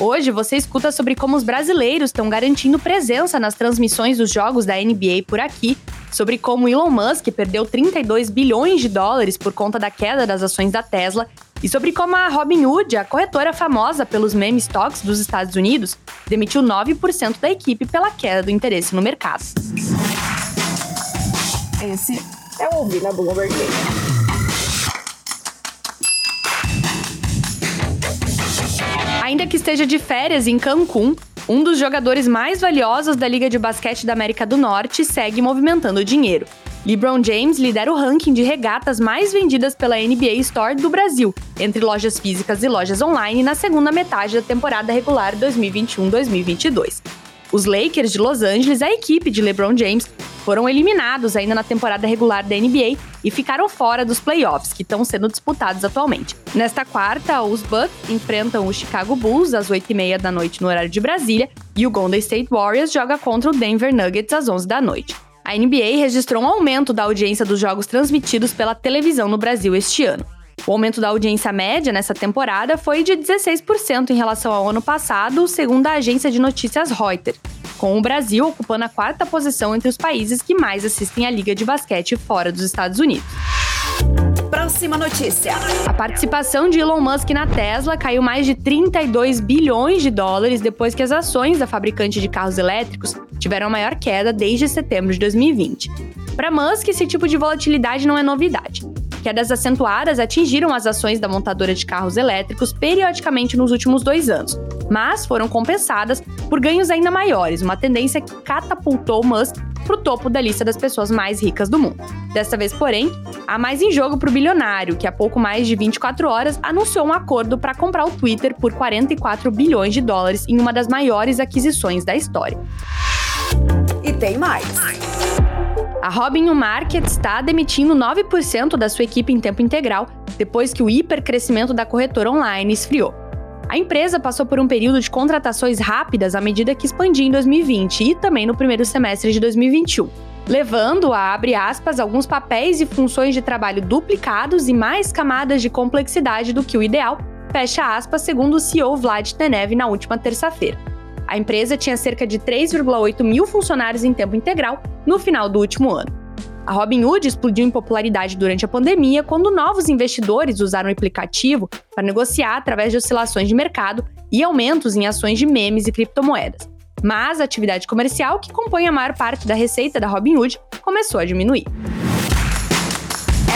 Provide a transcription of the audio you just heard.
Hoje você escuta sobre como os brasileiros estão garantindo presença nas transmissões dos jogos da NBA por aqui, sobre como Elon Musk perdeu 32 bilhões de dólares por conta da queda das ações da Tesla e sobre como a Robinhood, a corretora famosa pelos meme stocks dos Estados Unidos, demitiu 9% da equipe pela queda do interesse no mercado. Esse é o Ouvir na Bloomberg. Ainda que esteja de férias em Cancún, um dos jogadores mais valiosos da Liga de Basquete da América do Norte segue movimentando dinheiro. LeBron James lidera o ranking de regatas mais vendidas pela NBA Store do Brasil, entre lojas físicas e lojas online, na segunda metade da temporada regular 2021-2022. Os Lakers de Los Angeles, a equipe de LeBron James, foram eliminados ainda na temporada regular da NBA e ficaram fora dos playoffs, que estão sendo disputados atualmente. Nesta quarta, os Bucks enfrentam o Chicago Bulls às 8h30 da noite no horário de Brasília e o Golden State Warriors joga contra o Denver Nuggets às 11 da noite. A NBA registrou um aumento da audiência dos jogos transmitidos pela televisão no Brasil este ano. O aumento da audiência média nessa temporada foi de 16% em relação ao ano passado, segundo a agência de notícias Reuters com o Brasil ocupando a quarta posição entre os países que mais assistem à Liga de Basquete fora dos Estados Unidos. Próxima notícia. A participação de Elon Musk na Tesla caiu mais de 32 bilhões de dólares depois que as ações da fabricante de carros elétricos tiveram a maior queda desde setembro de 2020. Para Musk, esse tipo de volatilidade não é novidade. Quedas acentuadas atingiram as ações da montadora de carros elétricos periodicamente nos últimos dois anos, mas foram compensadas por ganhos ainda maiores, uma tendência que catapultou Musk para o topo da lista das pessoas mais ricas do mundo. Desta vez, porém, há mais em jogo para o bilionário, que há pouco mais de 24 horas anunciou um acordo para comprar o Twitter por 44 bilhões de dólares em uma das maiores aquisições da história. E tem mais. A Robin Market está demitindo 9% da sua equipe em tempo integral depois que o hipercrescimento da corretora online esfriou. A empresa passou por um período de contratações rápidas à medida que expandia em 2020 e também no primeiro semestre de 2021, levando a, abre aspas, alguns papéis e funções de trabalho duplicados e mais camadas de complexidade do que o ideal, fecha aspas, segundo o CEO Vlad Tenev na última terça-feira. A empresa tinha cerca de 3,8 mil funcionários em tempo integral no final do último ano. A Robinhood explodiu em popularidade durante a pandemia quando novos investidores usaram o aplicativo para negociar através de oscilações de mercado e aumentos em ações de memes e criptomoedas. Mas a atividade comercial, que compõe a maior parte da receita da Robinhood, começou a diminuir.